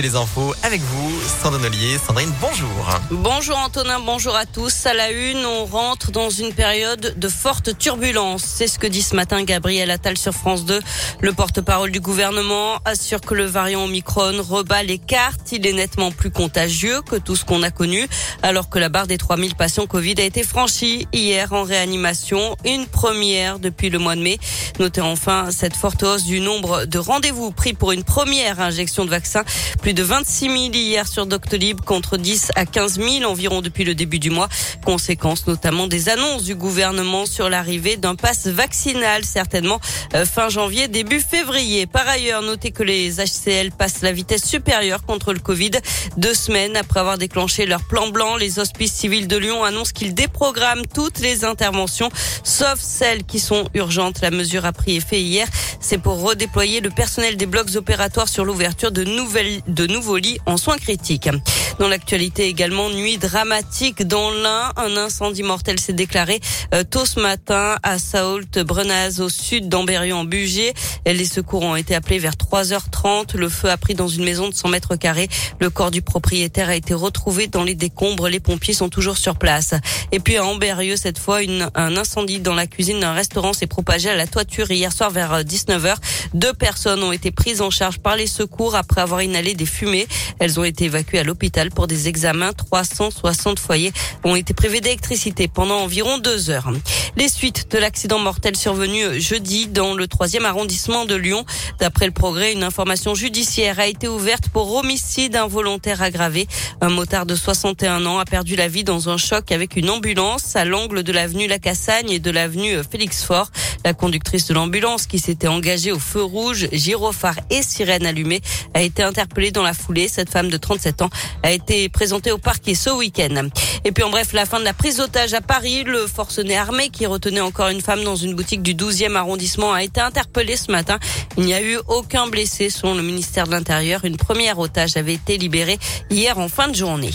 les infos avec vous, Sandrine Ollier. Sandrine, bonjour. Bonjour Antonin, bonjour à tous. À la une, on rentre dans une période de forte turbulence. C'est ce que dit ce matin Gabriel Attal sur France 2. Le porte-parole du gouvernement assure que le variant Omicron rebat les cartes. Il est nettement plus contagieux que tout ce qu'on a connu, alors que la barre des 3000 patients Covid a été franchie hier en réanimation. Une première depuis le mois de mai. Notez enfin cette forte hausse du nombre de rendez-vous pris pour une première injection de vaccin. Plus de 26 000 hier sur Doctolib contre 10 à 15 000 environ depuis le début du mois. Conséquence notamment des annonces du gouvernement sur l'arrivée d'un pass vaccinal, certainement euh, fin janvier, début février. Par ailleurs, notez que les HCL passent la vitesse supérieure contre le Covid. Deux semaines après avoir déclenché leur plan blanc, les hospices civils de Lyon annoncent qu'ils déprogramment toutes les interventions, sauf celles qui sont urgentes. La mesure a pris effet hier. C'est pour redéployer le personnel des blocs opératoires sur l'ouverture de nouvelles, de nouveaux lits en soins critiques. Dans l'actualité également, nuit dramatique dans l'Ain. Un incendie mortel s'est déclaré euh, tôt ce matin à Saoult Brenaz au sud d'Amberieu en Bugey. Les secours ont été appelés vers 3h30. Le feu a pris dans une maison de 100 mètres carrés. Le corps du propriétaire a été retrouvé dans les décombres. Les pompiers sont toujours sur place. Et puis à Amberieu, cette fois, une, un incendie dans la cuisine d'un restaurant s'est propagé à la toiture hier soir vers 19h. Euh, Deux personnes ont été prises en charge par les secours après avoir inhalé des fumées. Elles ont été évacuées à l'hôpital pour des examens. 360 foyers ont été privés d'électricité pendant environ deux heures. Les suites de l'accident mortel survenu jeudi dans le troisième arrondissement de Lyon. D'après le progrès, une information judiciaire a été ouverte pour homicide involontaire aggravé. Un motard de 61 ans a perdu la vie dans un choc avec une ambulance à l'angle de l'avenue Lacassagne et de l'avenue Félix Fort. La conductrice de l'ambulance qui s'était engagée au feu rouge, gyrophare et sirène allumée a été interpellée dans la foulée. Cette femme de 37 ans a été présentée au parquet ce week-end. Et puis en bref, la fin de la prise d'otage à Paris. Le forcené armé qui retenait encore une femme dans une boutique du 12e arrondissement a été interpellé ce matin. Il n'y a eu aucun blessé selon le ministère de l'Intérieur. Une première otage avait été libérée hier en fin de journée.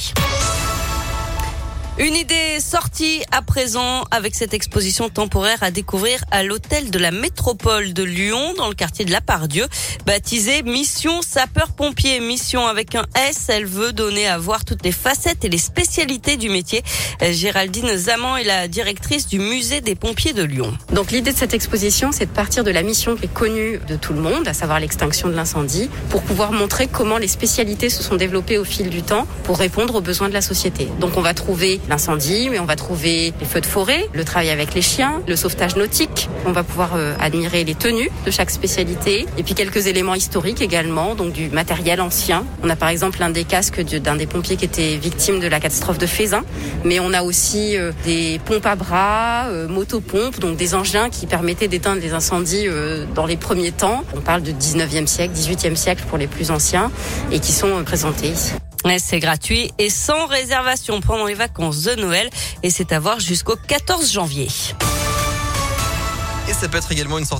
Une idée sortie à présent avec cette exposition temporaire à découvrir à l'hôtel de la métropole de Lyon dans le quartier de la Pardieu, baptisée Mission sapeur-pompier. Mission avec un S, elle veut donner à voir toutes les facettes et les spécialités du métier. Géraldine Zaman est la directrice du musée des pompiers de Lyon. Donc l'idée de cette exposition, c'est de partir de la mission qui est connue de tout le monde, à savoir l'extinction de l'incendie, pour pouvoir montrer comment les spécialités se sont développées au fil du temps pour répondre aux besoins de la société. Donc on va trouver l'incendie, mais on va trouver les feux de forêt, le travail avec les chiens, le sauvetage nautique. On va pouvoir euh, admirer les tenues de chaque spécialité et puis quelques éléments historiques également, donc du matériel ancien. On a par exemple l'un des casques d'un des pompiers qui était victime de la catastrophe de Fézin, mais on a aussi euh, des pompes à bras, euh, motopompes, donc des engins qui permettaient d'éteindre les incendies euh, dans les premiers temps. On parle de 19e siècle, 18e siècle pour les plus anciens et qui sont euh, présentés ici. C'est gratuit et sans réservation pendant les vacances de Noël et c'est à voir jusqu'au 14 janvier. Et ça peut être également une sorte